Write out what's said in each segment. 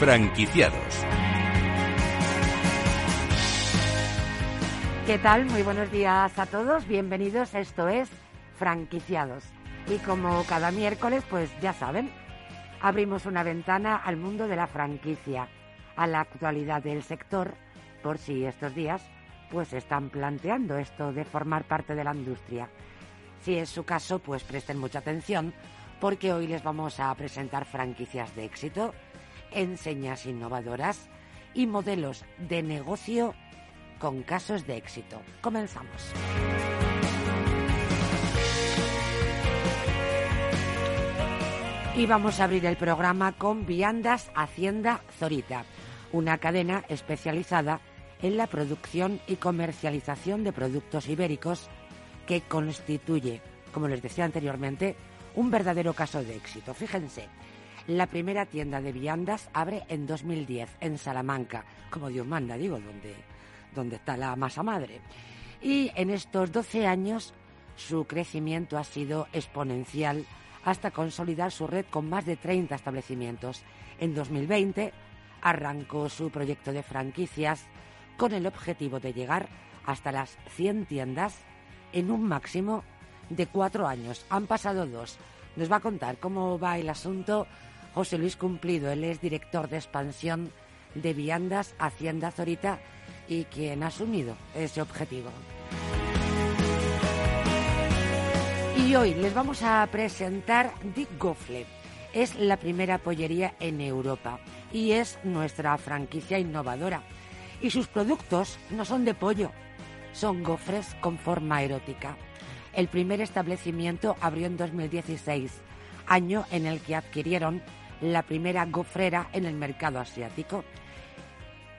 Franquiciados. ¿Qué tal? Muy buenos días a todos. Bienvenidos. Esto es Franquiciados. Y como cada miércoles, pues ya saben, abrimos una ventana al mundo de la franquicia, a la actualidad del sector, por si estos días pues están planteando esto de formar parte de la industria. Si es su caso, pues presten mucha atención, porque hoy les vamos a presentar franquicias de éxito, enseñas innovadoras y modelos de negocio con casos de éxito. Comenzamos. Y vamos a abrir el programa con Viandas Hacienda Zorita, una cadena especializada en la producción y comercialización de productos ibéricos que constituye, como les decía anteriormente, un verdadero caso de éxito. Fíjense, la primera tienda de viandas abre en 2010 en Salamanca, como Dios manda, digo, donde, está la masa madre. Y en estos 12 años su crecimiento ha sido exponencial hasta consolidar su red con más de 30 establecimientos. En 2020 arrancó su proyecto de franquicias con el objetivo de llegar hasta las 100 tiendas en un máximo de cuatro años. Han pasado dos. Nos va a contar cómo va el asunto José Luis Cumplido. Él es director de expansión de Viandas Hacienda Zorita y quien ha asumido ese objetivo. Y hoy les vamos a presentar Dick Goffle. Es la primera pollería en Europa y es nuestra franquicia innovadora. Y sus productos no son de pollo, son gofres con forma erótica. El primer establecimiento abrió en 2016, año en el que adquirieron la primera gofrera en el mercado asiático.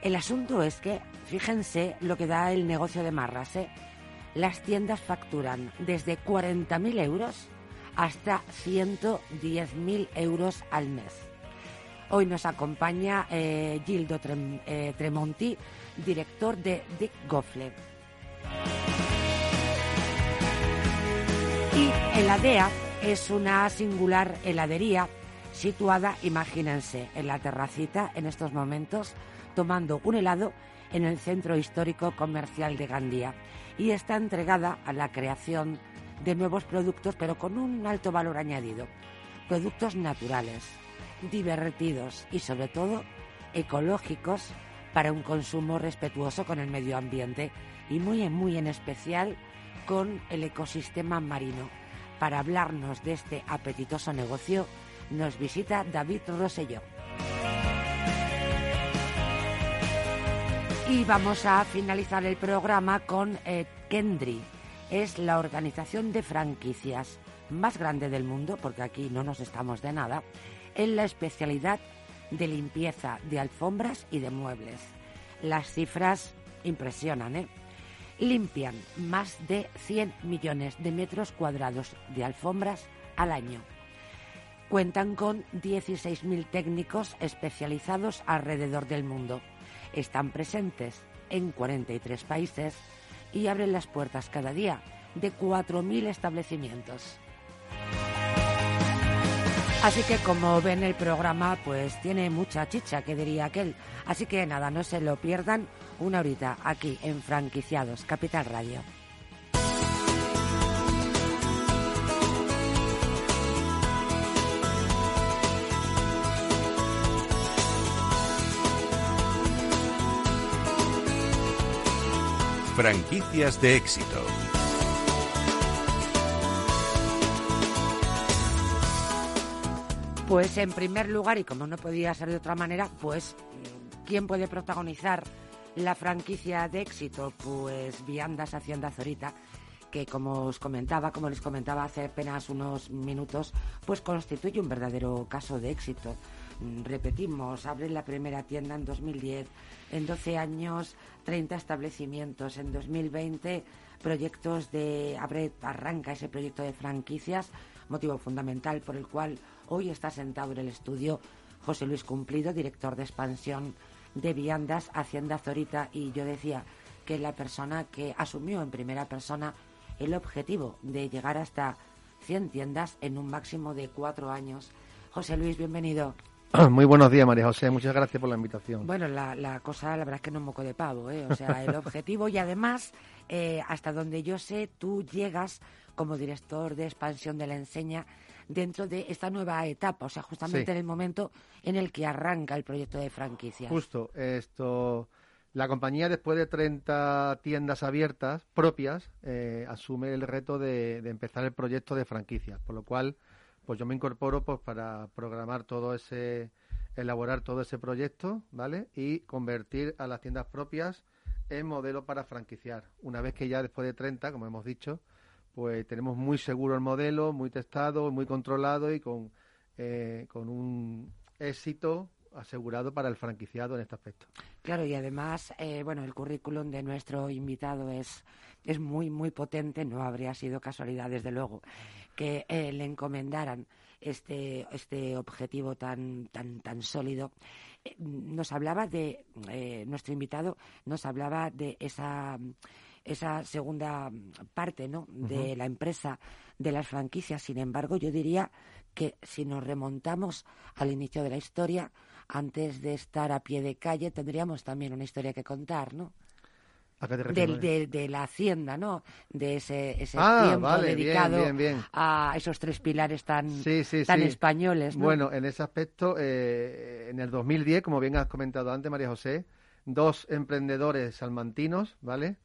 El asunto es que, fíjense lo que da el negocio de Marras, ¿eh? las tiendas facturan desde 40.000 euros hasta 110.000 euros al mes. Hoy nos acompaña eh, Gildo eh, Tremonti, director de Dick Goffle. Y Heladea es una singular heladería situada, imagínense, en la terracita en estos momentos, tomando un helado en el centro histórico comercial de Gandía y está entregada a la creación de nuevos productos, pero con un alto valor añadido. Productos naturales, divertidos y sobre todo ecológicos para un consumo respetuoso con el medio ambiente y muy, muy en especial con el ecosistema marino. Para hablarnos de este apetitoso negocio nos visita David Rosselló. Y vamos a finalizar el programa con eh, Kendry. Es la organización de franquicias más grande del mundo, porque aquí no nos estamos de nada, en la especialidad de limpieza de alfombras y de muebles. Las cifras impresionan, ¿eh? Limpian más de 100 millones de metros cuadrados de alfombras al año. Cuentan con 16.000 técnicos especializados alrededor del mundo están presentes en 43 países y abren las puertas cada día de 4.000 establecimientos. Así que como ven el programa, pues tiene mucha chicha, que diría aquel. Así que nada, no se lo pierdan una horita aquí en Franquiciados, Capital Radio. Franquicias de éxito. Pues en primer lugar, y como no podía ser de otra manera, pues ¿quién puede protagonizar la franquicia de éxito? Pues Viandas Hacienda Zorita, que como os comentaba, como les comentaba hace apenas unos minutos, pues constituye un verdadero caso de éxito. Mm, repetimos, abre la primera tienda en 2010, en 12 años 30 establecimientos, en 2020 proyectos de abre, arranca ese proyecto de franquicias, motivo fundamental por el cual hoy está sentado en el estudio José Luis Cumplido, director de expansión de Viandas Hacienda Zorita y yo decía que la persona que asumió en primera persona el objetivo de llegar hasta 100 tiendas en un máximo de cuatro años. José Luis, bienvenido. Muy buenos días, María José. Muchas gracias por la invitación. Bueno, la, cosa, la verdad es que no es moco de pavo, ¿eh? O sea, el objetivo y además, eh, hasta donde yo sé, tú llegas como director de expansión de la enseña dentro de esta nueva etapa, o sea, justamente en el momento en el que arranca el proyecto de franquicias. Justo, esto la compañía, después de 30 tiendas abiertas propias, eh, asume el reto de, empezar el proyecto de franquicias, por lo cual, pues yo me incorporo pues para programar todo ese, elaborar todo ese proyecto, ¿vale? Y convertir a las tiendas propias en modelo para franquiciar. Una vez que ya después de 30, como hemos dicho, pues tenemos muy seguro el modelo, muy testado, muy controlado y con, eh, con un éxito asegurado para el franquiciado en este aspecto. Claro, y además, eh, bueno, el currículum de nuestro invitado es, es muy, muy potente. No habría sido casualidad, desde luego, que eh, le encomendaran este, este objetivo tan, tan, tan sólido. Eh, nos hablaba de, nuestro invitado nos hablaba de esa esa segunda parte ¿no? de la empresa de las franquicias. Sin embargo, yo diría que si nos remontamos al inicio de la historia, antes de estar a pie de calle tendríamos también una historia que contar, ¿no? De, la hacienda, ¿no? De ese, ese ah, tiempo dedicado a esos tres pilares tan, tan españoles. ¿no? Bueno, en ese aspecto, eh, en el 2010, como bien has comentado antes, María José, dos emprendedores salmantinos, ¿vale?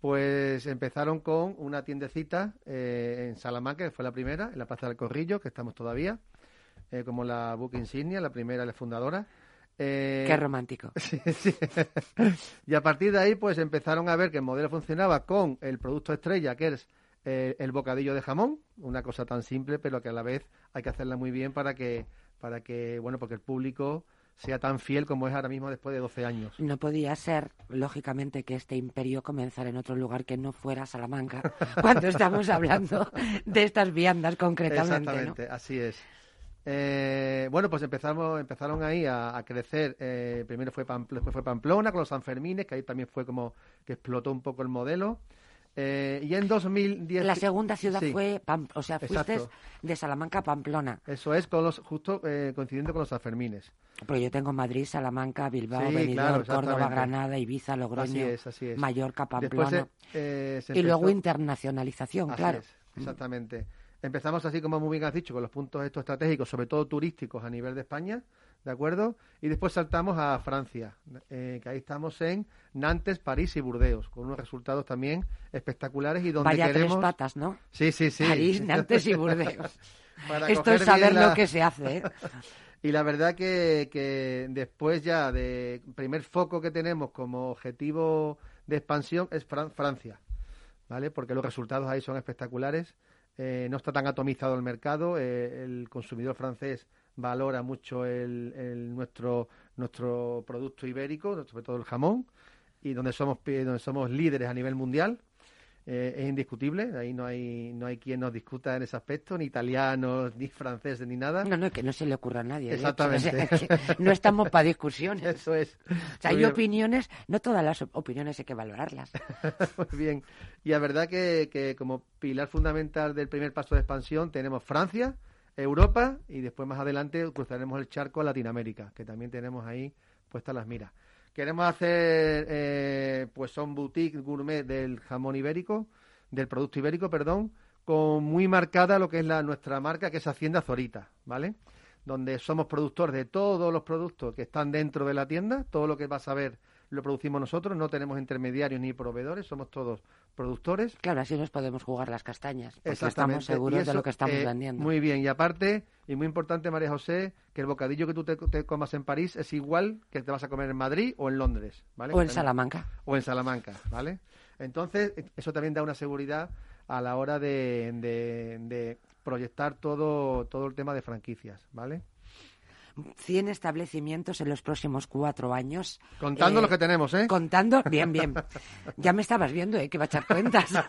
Pues empezaron con una tiendecita eh, en Salamanca, que fue la primera, en la Plaza del Corrillo, que estamos todavía. Eh, como la buque insignia, la primera, la fundadora. Eh, Qué romántico. y a partir de ahí, pues empezaron a ver que el modelo funcionaba con el producto estrella, que es eh, el bocadillo de jamón, una cosa tan simple, pero que a la vez hay que hacerla muy bien para que, para que bueno, porque el público sea tan fiel como es ahora mismo después de 12 años. No podía ser, lógicamente, que este imperio comenzara en otro lugar que no fuera Salamanca, cuando estamos hablando de estas viandas concretamente. Exactamente, así es. Eh, bueno, pues empezamos, empezaron ahí a, crecer. Eh, primero fue después fue Pamplona con los Sanfermines, que ahí también fue como que explotó un poco el modelo. Eh, y en 2010... La segunda ciudad fue, o sea, fuiste de Salamanca a Pamplona. Eso es, con los, justo coincidiendo con los Sanfermines. Porque yo tengo Madrid, Salamanca, Bilbao, Benidorm, Córdoba, Granada, Ibiza, Logroño, Mallorca, Pamplona. y luego internacionalización, claro. exactamente. Empezamos así como muy bien has dicho, con los puntos estos estratégicos, sobre todo turísticos a nivel de España, ¿de acuerdo? Y después saltamos a Francia, eh, que ahí estamos en Nantes, París y Burdeos, con unos resultados también espectaculares y donde Vaya queremos... tres patas, ¿no? Sí, sí, sí. París, Nantes y Burdeos. Esto es saber lo que se hace, ¿eh? Y la verdad que, que después ya de primer foco que tenemos como objetivo de expansión es Francia, ¿vale? Porque los resultados ahí son espectaculares eh, no está tan atomizado el mercado, eh, el consumidor francés valora mucho el, nuestro, nuestro producto ibérico, sobre todo el jamón, y donde somos, donde somos líderes a nivel mundial. Eh, es indiscutible, ahí no hay, no hay quien nos discuta en ese aspecto, ni italianos, ni franceses, ni nada. No, no, que no se le ocurra a nadie. Exactamente. no estamos para discusiones. Eso es. O sea, hay opiniones, no todas las opiniones hay que valorarlas. Muy bien. Y la verdad que, que como pilar fundamental del primer paso de expansión tenemos Francia, Europa y después más adelante cruzaremos el charco a Latinoamérica, que también tenemos ahí puestas las miras. Queremos hacer, eh, pues son boutique gourmet del jamón ibérico, del producto ibérico, perdón, con muy marcada lo que es la nuestra marca, que es Hacienda Zorita, ¿vale? Donde somos productores de todos los productos que están dentro de la tienda, todo lo que vas a ver lo producimos nosotros, no tenemos intermediarios ni proveedores, somos todos productores. Claro, así nos podemos jugar las castañas, porque estamos seguros de lo que estamos eh, vendiendo. Muy bien, y aparte, y muy importante, María José, que el bocadillo que tú te, comas en París es igual que te vas a comer en Madrid o en Londres, ¿vale? O en Salamanca. O en Salamanca, ¿vale? Entonces, eso también da una seguridad a la hora de, de proyectar todo, todo el tema de franquicias, ¿vale? 100 establecimientos en los próximos cuatro años. Contando eh, lo que tenemos, ¿eh? Contando, bien, bien. Ya me estabas viendo, ¿eh? Que va a echar cuentas.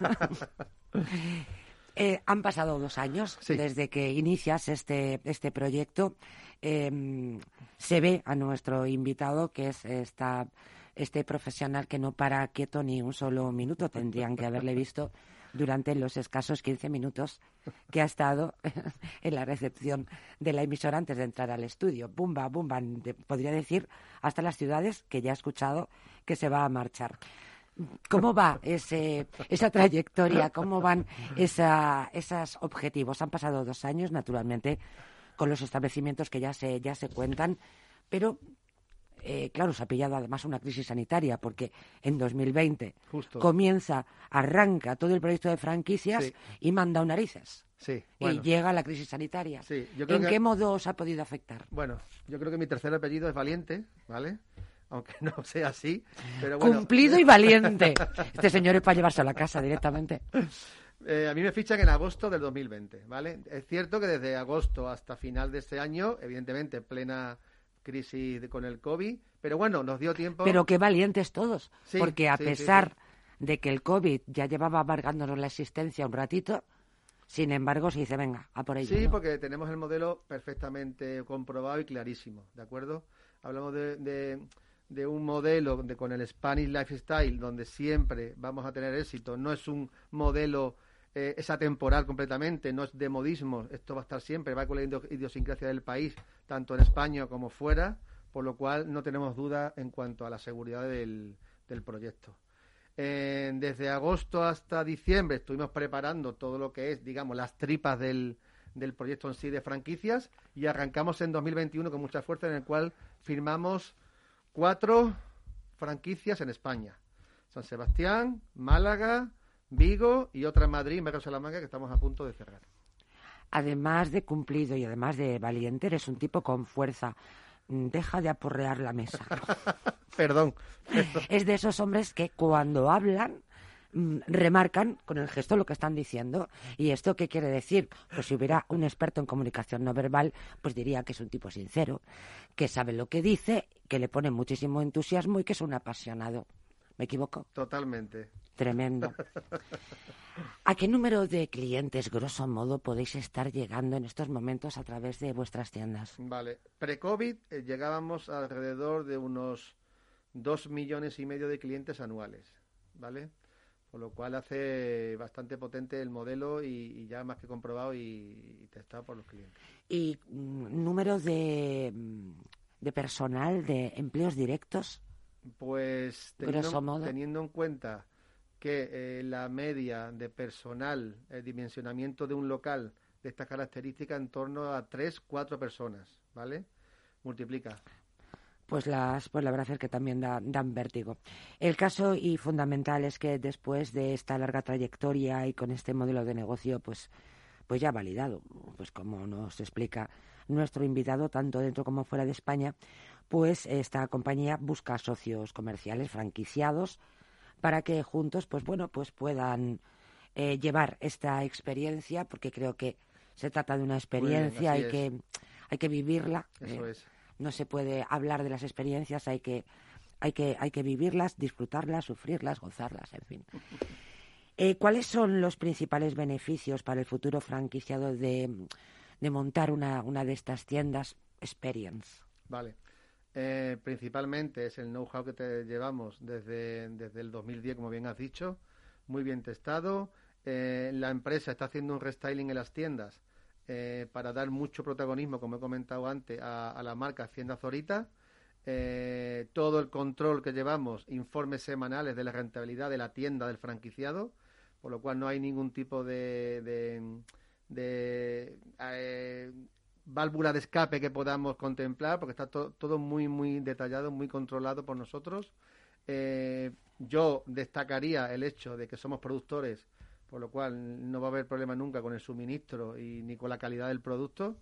Eh, han pasado dos años desde que inicias este, este proyecto. Em, se ve a nuestro invitado que es este profesional que no para quieto ni un solo minuto. Tendrían que haberle visto durante los escasos 15 minutos que ha estado en la recepción de la emisora antes de entrar al estudio. Bumba, bumba, podría decir hasta las ciudades que ya he escuchado que se va a marchar. ¿Cómo va ese, esa trayectoria? ¿Cómo van esos objetivos? Han pasado dos años, naturalmente, con los establecimientos que ya se, ya se cuentan, pero eh, claro, se ha pillado además una crisis sanitaria porque en 2020 comienza, arranca todo el proyecto de franquicias y manda narices. Sí, Y llega la crisis sanitaria. ¿En qué modo os ha podido afectar? Bueno, yo creo que mi tercer apellido es Valiente, ¿vale? Aunque no sea así, pero Cumplido y valiente. Este señor es para llevarse a la casa directamente. Eh, a mí me fichan en agosto del 2020, ¿vale? Es cierto que desde agosto hasta final de este año, evidentemente plena crisis con el COVID, pero bueno, nos dio tiempo. Pero qué valientes todos, porque a pesar de que el COVID ya llevaba amargándonos la existencia un ratito, sin embargo se dice, venga, a por ello. Sí, porque tenemos el modelo perfectamente comprobado y clarísimo, ¿de acuerdo? Hablamos de, de, un modelo de, con el Spanish Lifestyle, donde siempre vamos a tener éxito, no es un modelo eh, es atemporal completamente, no es de modismo, esto va a estar siempre, va con la idiosincrasia del país, tanto en España como fuera, por lo cual no tenemos duda en cuanto a la seguridad del, proyecto. desde agosto hasta diciembre estuvimos preparando todo lo que es, digamos, las tripas del, del proyecto en sí de franquicias y arrancamos en 2021 con mucha fuerza en el cual firmamos cuatro franquicias en España. San Sebastián, Málaga, Vigo y otra en Madrid, Mero Salamanca, que estamos a punto de cerrar. Además de cumplido y además de valiente, eres un tipo con fuerza. Mm, deja de aporrear la mesa. perdón, Es de esos hombres que cuando hablan mm, remarcan con el gesto lo que están diciendo. ¿Y esto qué quiere decir? Pues si hubiera un experto en comunicación no verbal, pues diría que es un tipo sincero, que sabe lo que dice, que le pone muchísimo entusiasmo y que es un apasionado. ¿Me equivoco? Totalmente. Tremendo. ¿A qué número de clientes, grosso modo, podéis estar llegando en estos momentos a través de vuestras tiendas? Vale. Pre-COVID eh, llegábamos alrededor de unos dos millones y medio de clientes anuales, ¿vale? Por lo cual hace bastante potente el modelo y, ya más que comprobado y, testado por los clientes. ¿Y mm, número de, mm, de personal, de empleos directos? Pues teniendo, en cuenta que eh, la media de personal, el dimensionamiento de un local de estas características en torno a tres, cuatro personas, ¿vale? Multiplica. Pues las, pues la verdad es que también dan vértigo. El caso y fundamental es que después de esta larga trayectoria y con este modelo de negocio, pues, pues ya validado, pues como nos explica nuestro invitado, tanto dentro como fuera de España, pues esta compañía busca socios comerciales franquiciados para que juntos, pues bueno, pues puedan eh, llevar esta experiencia, porque creo que se trata de una experiencia, hay que hay que vivirla. Eso eh, es. No se puede hablar de las experiencias, hay que hay que hay que vivirlas, disfrutarlas, sufrirlas, gozarlas, en fin. Eh, ¿Cuáles son los principales beneficios para el futuro franquiciado de, de montar una, una de estas tiendas Experience? Vale. Eh, principalmente es el know-how que te llevamos desde, desde el 2010, como bien has dicho, muy bien testado. Eh, la empresa está haciendo un restyling en las tiendas eh, para dar mucho protagonismo, como he comentado antes, a, la marca Hacienda Zorita. todo el control que llevamos, informes semanales de la rentabilidad de la tienda del franquiciado, por lo cual no hay ningún tipo de, de válvula de escape que podamos contemplar, porque está todo muy, muy detallado, muy controlado por nosotros. Eh, yo destacaría el hecho de que somos productores, por lo cual no va a haber problema nunca con el suministro y ni con la calidad del producto.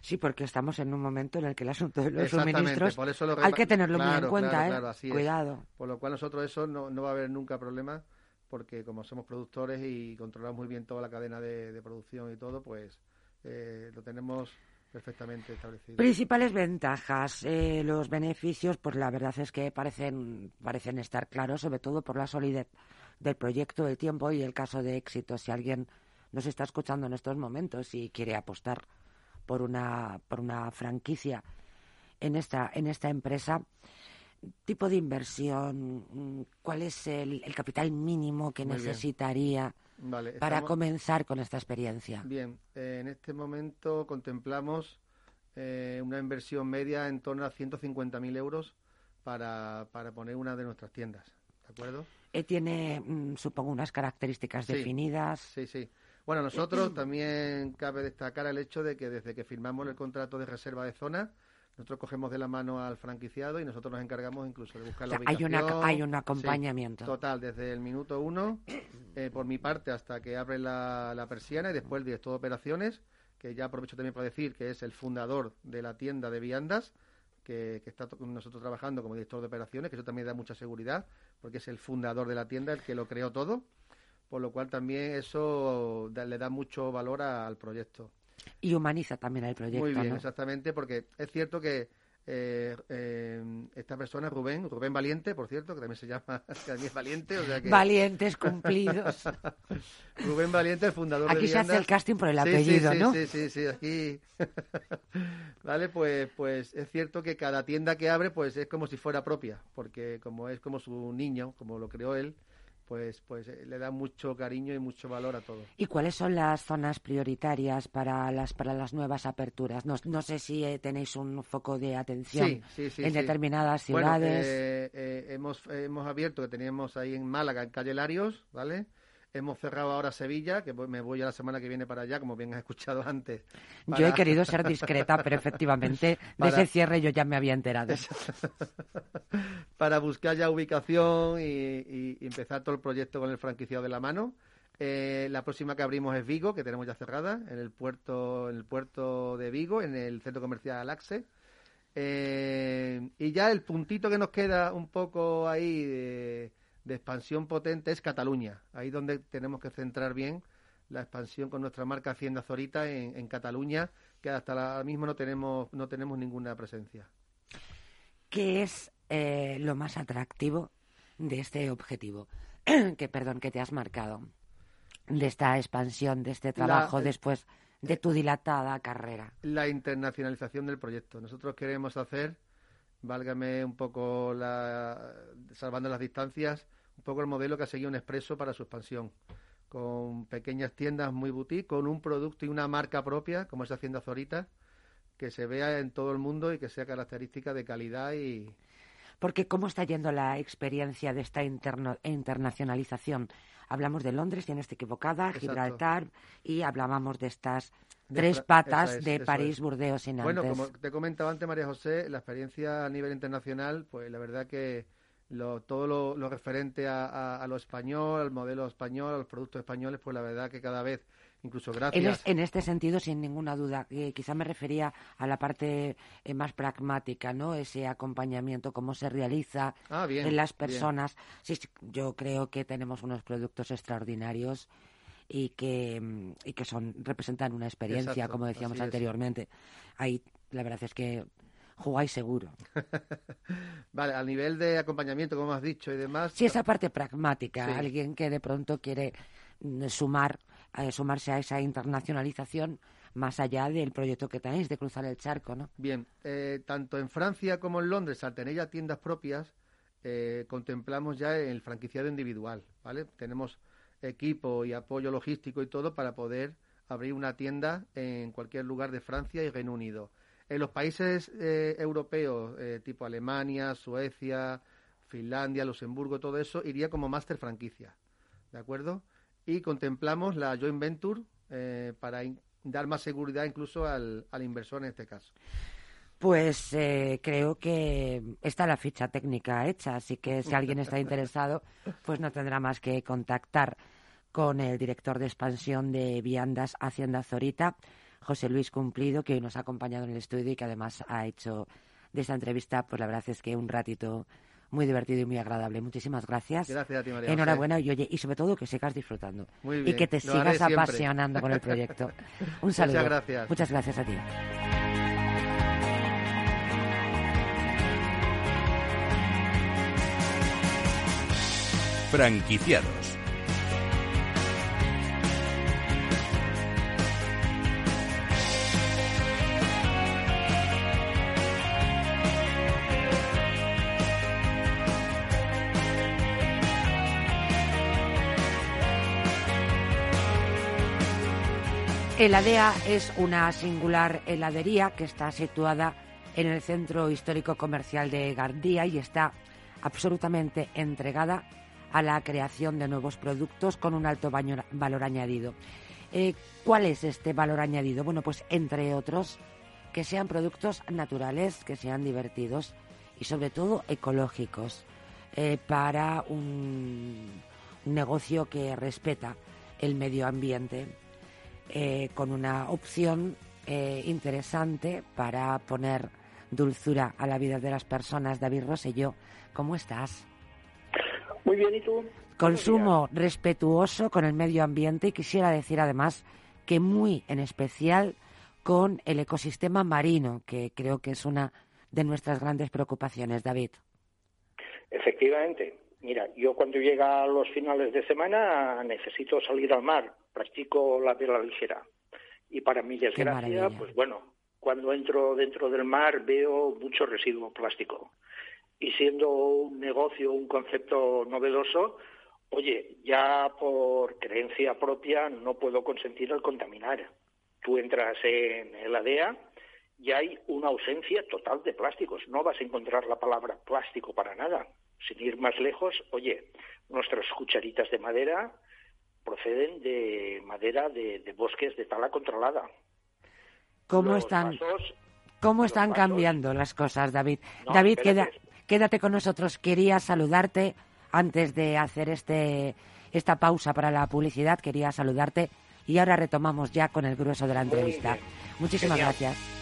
Sí, porque estamos en un momento en el que el asunto de los suministros hay que tenerlo muy en cuenta, ¿eh? Cuidado. Por lo cual nosotros eso no, no va a haber nunca problema, porque como somos productores y controlamos muy bien toda la cadena de, producción y todo, pues eh, lo tenemos perfectamente establecido. Principales ventajas, eh, los beneficios, pues la verdad es que parecen, parecen estar claros, sobre todo por la solidez del proyecto, el tiempo y el caso de éxito. Si alguien nos está escuchando en estos momentos y quiere apostar por una, por una franquicia en esta, en esta empresa, tipo de inversión, cuál es el, capital mínimo que necesitaría. Para comenzar con esta experiencia? Bien, eh, en este momento contemplamos eh, una inversión media en torno a 150.000 euros para, para poner una de nuestras tiendas. ¿De acuerdo? Eh, tiene, mm, supongo, unas características definidas. Sí, sí. Bueno, nosotros también cabe destacar el hecho de que desde que firmamos el contrato de reserva de zona, nosotros cogemos de la mano al franquiciado y nosotros nos encargamos incluso de buscar la ubicación. Hay, una, hay un acompañamiento. total, desde el minuto uno, eh, por mi parte, hasta que abre la, la persiana y después el director de operaciones, que ya aprovecho también para decir que es el fundador de la tienda de viandas, que, está con nosotros trabajando como director de operaciones, que eso también da mucha seguridad, porque es el fundador de la tienda, el que lo creó todo, por lo cual también eso le da mucho valor al proyecto. Y humaniza también el proyecto. Muy bien, exactamente, porque es cierto que eh, eh, esta persona, Rubén, Rubén Valiente, por cierto, que también se llama, que también es Valiente, o sea que... Valientes cumplidos. Rubén Valiente, el fundador aquí de Aquí se hace el casting por el apellido, sí, ¿no? Sí, sí, sí, aquí... vale, pues, pues es cierto que cada tienda que abre, pues es como si fuera propia, porque como es como su niño, como lo creó él, pues, pues eh, le da mucho cariño y mucho valor a todo. ¿Y cuáles son las zonas prioritarias para las para las nuevas aperturas? No, no sé si eh, tenéis un foco de atención en determinadas ciudades. Eh, hemos, hemos abierto, que teníamos ahí en Málaga, en Calle Larios, ¿vale? Hemos cerrado ahora Sevilla, que me voy a la semana que viene para allá, como bien has escuchado antes. Yo he querido ser discreta, pero efectivamente de ese cierre yo ya me había enterado. para buscar ya ubicación y, empezar todo el proyecto con el franquiciado de la mano. Eh, la próxima que abrimos es Vigo, que tenemos ya cerrada, en el puerto, en el puerto de Vigo, en el centro comercial Alaxe. Eh, y ya el puntito que nos queda un poco ahí de de expansión potente es Cataluña. Ahí donde tenemos que centrar bien la expansión con nuestra marca Hacienda Zorita en, Cataluña, que hasta ahora mismo no tenemos, no tenemos ninguna presencia. ¿Qué es eh, lo más atractivo de este objetivo? que, perdón, que te has marcado, de esta expansión, de este trabajo después de tu dilatada carrera. La internacionalización del proyecto. Nosotros queremos hacer válgame un poco la, salvando las distancias, un poco el modelo que ha seguido un expreso para su expansión, con pequeñas tiendas muy boutique, con un producto y una marca propia, como es Hacienda Zorita, que se vea en todo el mundo y que sea característica de calidad y... Porque ¿cómo está yendo la experiencia de esta internacionalización? Hablamos de Londres, tienes equivocada, Gibraltar, y hablábamos de estas tres patas de París, Burdeos y Nantes. Bueno, como te comentaba antes, María José, la experiencia a nivel internacional, pues la verdad que lo, todo lo, referente a, lo español, al modelo español, a los productos españoles, pues la verdad que cada vez, incluso gracias. En, este sentido, sin ninguna duda, eh, quizá me refería a la parte eh, más pragmática, ¿no? Ese acompañamiento, cómo se realiza ah, en las personas. Sí, yo creo que tenemos unos productos extraordinarios y que, mm, y que son representan una experiencia, como decíamos anteriormente. Ahí la verdad es que jugáis seguro. vale, a nivel de acompañamiento, como has dicho y demás. Sí, esa parte pragmática, alguien que de pronto quiere mm, sumar, eh, sumarse a esa internacionalización más allá del proyecto que tenéis de cruzar el charco, ¿no? Bien, eh, tanto en Francia como en Londres, al tener ya tiendas propias, eh, contemplamos ya el franquiciado individual, ¿vale? Tenemos equipo y apoyo logístico y todo para poder abrir una tienda en cualquier lugar de Francia y Reino Unido. En los países eh, europeos, eh, tipo Alemania, Suecia, Finlandia, Luxemburgo, todo eso, iría como máster franquicia. ¿De acuerdo? Y contemplamos la joint venture eh, para dar más seguridad incluso al, al inversor en este caso. Pues creo que está la ficha técnica hecha, así que si alguien está interesado, pues no tendrá más que contactar con el director de expansión de Viandas Hacienda Zorita, José Luis Cumplido, que hoy nos ha acompañado en el estudio y que además ha hecho de esta entrevista, pues la verdad es que un ratito muy divertido y muy agradable. Muchísimas gracias. Gracias a ti, María. Enhorabuena y oye, y sobre todo que sigas disfrutando y que te sigas apasionando con el proyecto. Un saludo. Muchas gracias. Muchas gracias a ti. Franquiciados Heladea es una singular heladería que está situada en el centro histórico comercial de Gardía y está absolutamente entregada a la creación de nuevos productos con un alto valor añadido. Eh, ¿Cuál es este valor añadido? Bueno, pues entre otros, que sean productos naturales, que sean divertidos y sobre todo ecológicos eh, para un, negocio que respeta el medio ambiente eh, con una opción interesante para poner dulzura a la vida de las personas. David Rosselló, ¿cómo estás? Muy bien, ¿y tú? Consumo respetuoso con el medio ambiente y quisiera decir además que muy en especial con el ecosistema marino, que creo que es una de nuestras grandes preocupaciones, David. Efectivamente. Mira, yo cuando llega a los finales de semana necesito salir al mar, practico la vela ligera. Y para mi desgracia, pues bueno, cuando entro dentro del mar veo mucho residuo plástico y siendo un negocio, un concepto novedoso, oye, ya por creencia propia no puedo consentir el contaminar. Tú entras en el ADEA y hay una ausencia total de plásticos. No vas a encontrar la palabra plástico para nada. Sin ir más lejos, oye, nuestras cucharitas de madera proceden de madera de, bosques de tala controlada. ¿Cómo están, ¿cómo están cambiando las cosas, David? David, queda, Quédate con nosotros. Quería saludarte antes de hacer este, esta pausa para la publicidad. Quería saludarte y ahora retomamos ya con el grueso de la entrevista. Muchísimas gracias.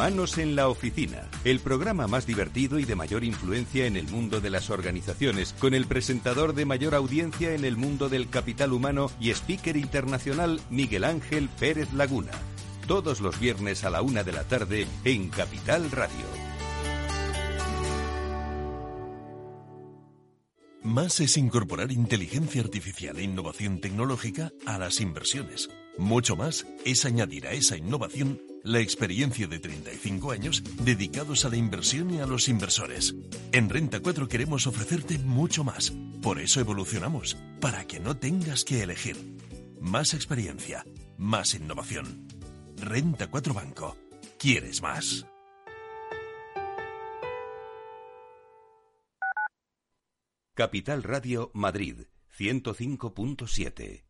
Humanos en la Oficina, el programa más divertido y de mayor influencia en el mundo de las organizaciones, con el presentador de mayor audiencia en el mundo del capital humano y speaker internacional Miguel Ángel Pérez Laguna. Todos los viernes a la una de la tarde en Capital Radio. Más es incorporar inteligencia artificial e innovación tecnológica a las inversiones. Mucho más es añadir a esa innovación la experiencia de 35 años dedicados a la inversión y a los inversores. En Renta 4 queremos ofrecerte mucho más. Por eso evolucionamos, para que no tengas que elegir. Más experiencia, más innovación. Renta 4 Banco. ¿Quieres más? Capital Radio Madrid 105.7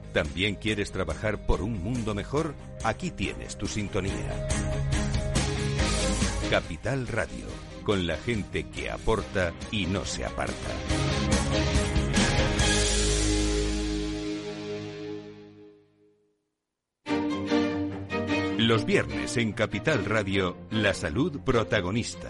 ¿También quieres trabajar por un mundo mejor? Aquí tienes tu sintonía. Capital Radio, con la gente que aporta y no se aparta. Los viernes en Capital Radio, la salud protagonista.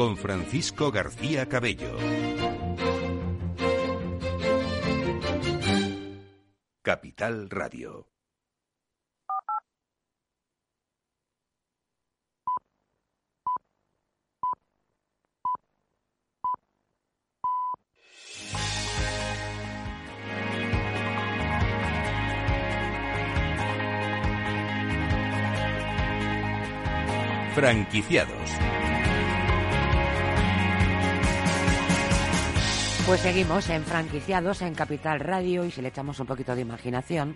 con Francisco García Cabello. Capital Radio. Franquiciados. Pues seguimos en franquiciados en Capital Radio y si le echamos un poquito de imaginación,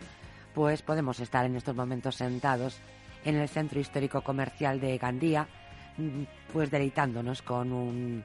pues podemos estar en estos momentos sentados en el centro histórico comercial de Gandía, mm, pues deleitándonos con un,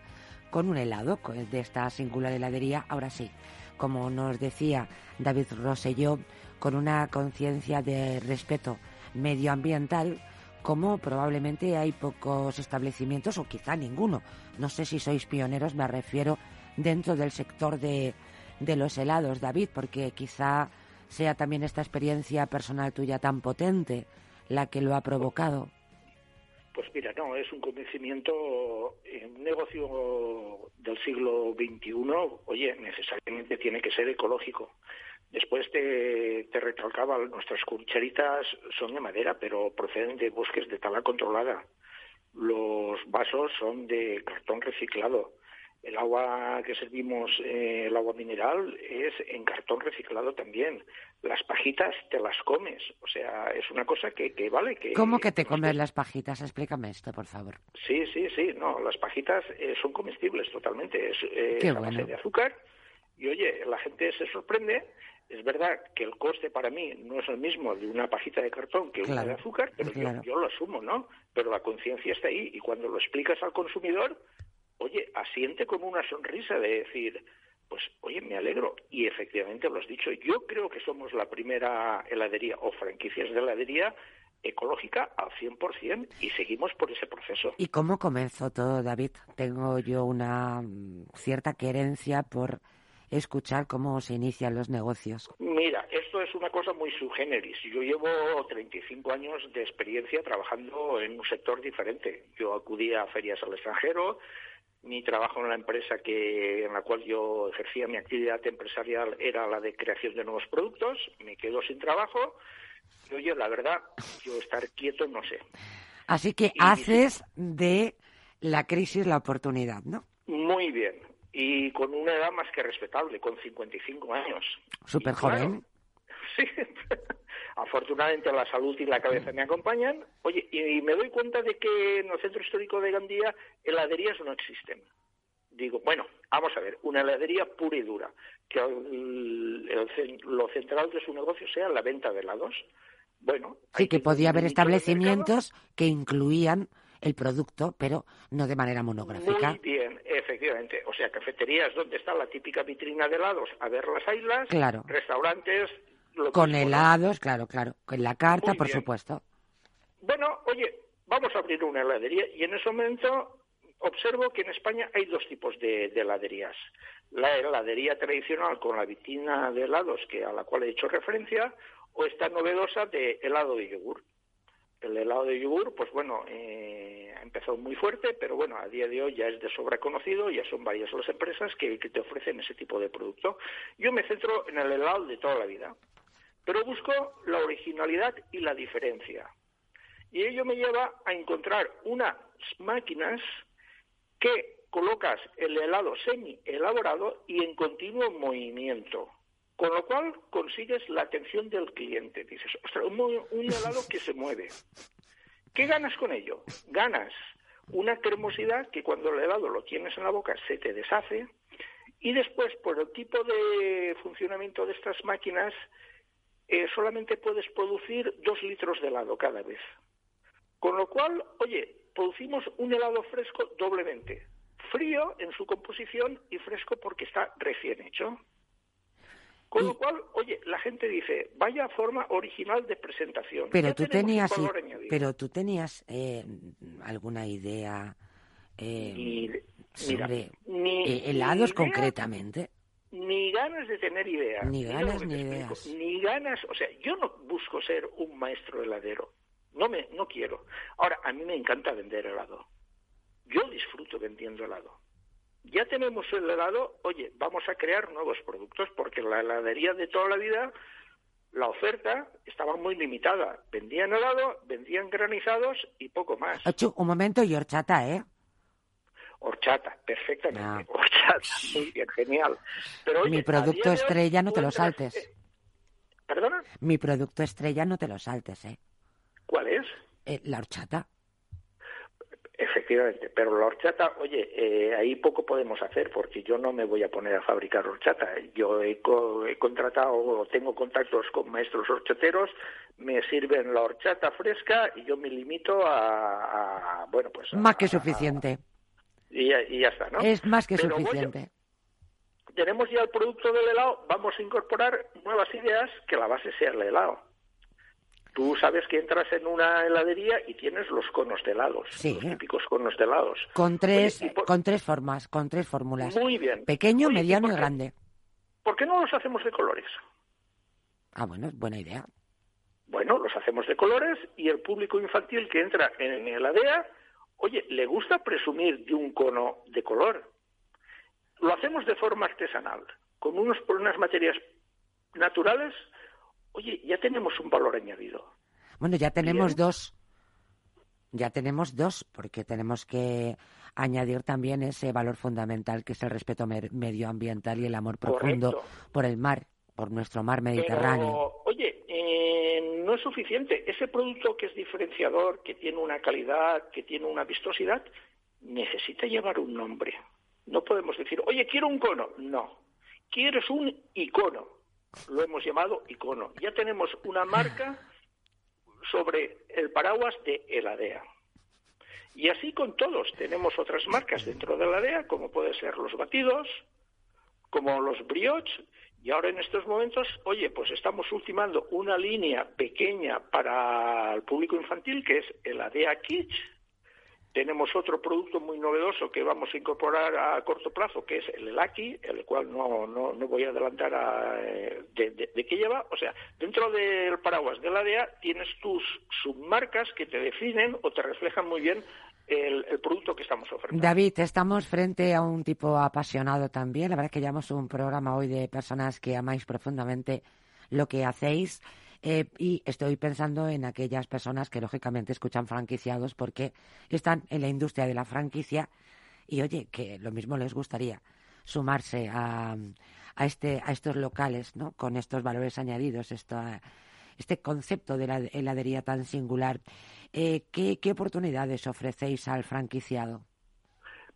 con un helado de esta singular heladería. Ahora sí, como nos decía David Rosselló, con una conciencia de respeto medioambiental, como probablemente hay pocos establecimientos o quizá ninguno. No sé si sois pioneros, me refiero dentro del sector de, de los helados, David, porque quizá sea también esta experiencia personal tuya tan potente la que lo ha provocado. Pues mira, no, es un convencimiento, en un negocio del siglo XXI, oye, necesariamente tiene que ser ecológico. Después te, te recalcaba, nuestras cucharitas son de madera, pero proceden de bosques de tala controlada. Los vasos son de cartón reciclado el agua que servimos, eh, el agua mineral, es en cartón reciclado también. Las pajitas te las comes. O sea, es una cosa que, que vale. que ¿Cómo que te comes las pajitas? Explícame esto, por favor. Sí, sí, sí. No, las pajitas eh, son comestibles totalmente. Es eh, base de azúcar. Y oye, la gente se sorprende. Es verdad que el coste para mí no es el mismo de una pajita de cartón que una de azúcar, pero yo, yo lo asumo, ¿no? Pero la conciencia está ahí y cuando lo explicas al consumidor, oye, asiente con una sonrisa de decir, pues oye, me alegro. Y efectivamente lo has dicho, yo creo que somos la primera heladería o franquicias de heladería ecológica al 100% y seguimos por ese proceso. ¿Y cómo comenzó todo, David? Tengo yo una mm, cierta querencia por escuchar cómo se inician los negocios. Mira, esto es una cosa muy subgéneris. Yo llevo 35 años de experiencia trabajando en un sector diferente. Yo acudí a ferias al extranjero, mi trabajo en la empresa que en la cual yo ejercía mi actividad empresarial era la de creación de nuevos productos, me quedo sin trabajo y oye, la verdad, yo estar quieto no sé. Así que haces de la crisis la oportunidad, ¿no? Muy bien. Y con una edad más que respetable, con 55 años. Súper joven. sí. Afortunadamente la salud y la cabeza me acompañan. Oye, y me doy cuenta de que en el centro histórico de Gandía heladerías no existen. Digo, bueno, vamos a ver, una heladería pura y dura, que lo central de su negocio sea la venta de helados. Bueno, sí, que podía haber establecimientos que incluían el producto, pero no de manera monográfica. Muy bien, efectivamente. O sea, cafeterías donde está la típica vitrina de helados a ver las islas, claro. restaurantes con helados, claro, claro. Con la carta, por supuesto. Bueno, oye, vamos a abrir una heladería y en ese momento observo que en España hay dos tipos de, heladerías. La heladería tradicional con la vitina de helados que a la cual he hecho referencia o esta novedosa de helado de yogur. El helado de yogur, pues bueno, eh, ha empezado muy fuerte, pero bueno, a día de hoy ya es de sobra conocido, ya son varias las empresas que te ofrecen ese tipo de producto. Yo me centro en el helado de toda la vida pero busco la originalidad y la diferencia. Y ello me lleva a encontrar unas máquinas que colocas el helado semi elaborado y en continuo movimiento, con lo cual consigues la atención del cliente. Dices, ostras, un, un helado que se mueve. ¿Qué ganas con ello? Ganas una cremosidad que cuando el helado lo tienes en la boca se te deshace y después por el tipo de funcionamiento de estas máquinas eh, solamente puedes producir dos litros de helado cada vez. Con lo cual, oye, producimos un helado fresco doblemente. Frío en su composición y fresco porque está recién hecho. Con lo cual, oye, la gente dice, vaya forma original de presentación. Pero tú tenías, pero tú tenías eh, alguna idea eh, sobre helados concretamente ni ganas de tener idea. Ni ganas ni ideas. Ni ganas, o sea, yo no busco ser un maestro heladero. No me no quiero. Ahora, a mí me encanta vender helado. Yo disfruto vendiendo helado. Ya tenemos el helado, oye, vamos a crear nuevos productos porque la heladería de toda la vida la oferta estaba muy limitada. Vendían helado, vendían granizados y poco más. un momento y horchata, ¿eh? Horchata, perfectamente. Ah. Horchata, muy bien, genial. Pero, Mi producto estrella no te lo saltes. Eh, ¿Perdona? Mi producto estrella no te lo saltes, ¿eh? ¿Cuál es? Eh, la horchata. Efectivamente, pero la horchata, oye, eh, ahí poco podemos hacer porque yo no me voy a poner a fabricar horchata. Yo he, he contratado, tengo contactos con maestros horchateros, me sirven la horchata fresca y yo me limito a, bueno, pues... más que suficiente. Y, ya, está, ¿no? Es más que suficiente. tenemos ya el producto del helado, vamos a incorporar nuevas ideas que la base sea el helado. Tú sabes que entras en una heladería y tienes los conos de helados, los típicos conos de helados. Con tres, con tres formas, con tres fórmulas. Muy bien. Pequeño, mediano y, grande. ¿Por qué no los hacemos de colores? Ah, bueno, buena idea. Bueno, los hacemos de colores y el público infantil que entra en heladea, oye, le gusta presumir de un cono de color. Lo hacemos de forma artesanal, con unos, unas materias naturales oye, ya tenemos un valor añadido. Bueno, ya tenemos dos. Ya tenemos dos, porque tenemos que añadir también ese valor fundamental que es el respeto medioambiental y el amor profundo por el mar, por nuestro mar Mediterráneo. oye, eh, no es suficiente. Ese producto que es diferenciador, que tiene una calidad, que tiene una vistosidad, necesita llevar un nombre. No podemos decir, oye, quiero un cono. No, quieres un icono lo hemos llamado icono. Ya tenemos una marca sobre el paraguas de Eladea. Y así con todos. Tenemos otras marcas dentro de Eladea, como pueden ser los batidos, como los brioches, y ahora en estos momentos, oye, pues estamos ultimando una línea pequeña para el público infantil que es el ADEA Kids, tenemos otro producto muy novedoso que vamos a incorporar a corto plazo, que es el Elaki, el cual no, no, no voy a adelantar a, eh, de, qué lleva. O sea, dentro del paraguas de la DEA tienes tus submarcas que te definen o te reflejan muy bien el, producto que estamos ofreciendo. David, estamos frente a un tipo apasionado también. La verdad es que llevamos un programa hoy de personas que amáis profundamente lo que hacéis. Eh, y estoy pensando en aquellas personas que lógicamente escuchan franquiciados porque están en la industria de la franquicia y oye, que lo mismo les gustaría sumarse a, a, este, a estos locales, ¿no? Con estos valores añadidos, esta, este concepto de la heladería tan singular. Eh, ¿qué, ¿Qué oportunidades ofrecéis al franquiciado?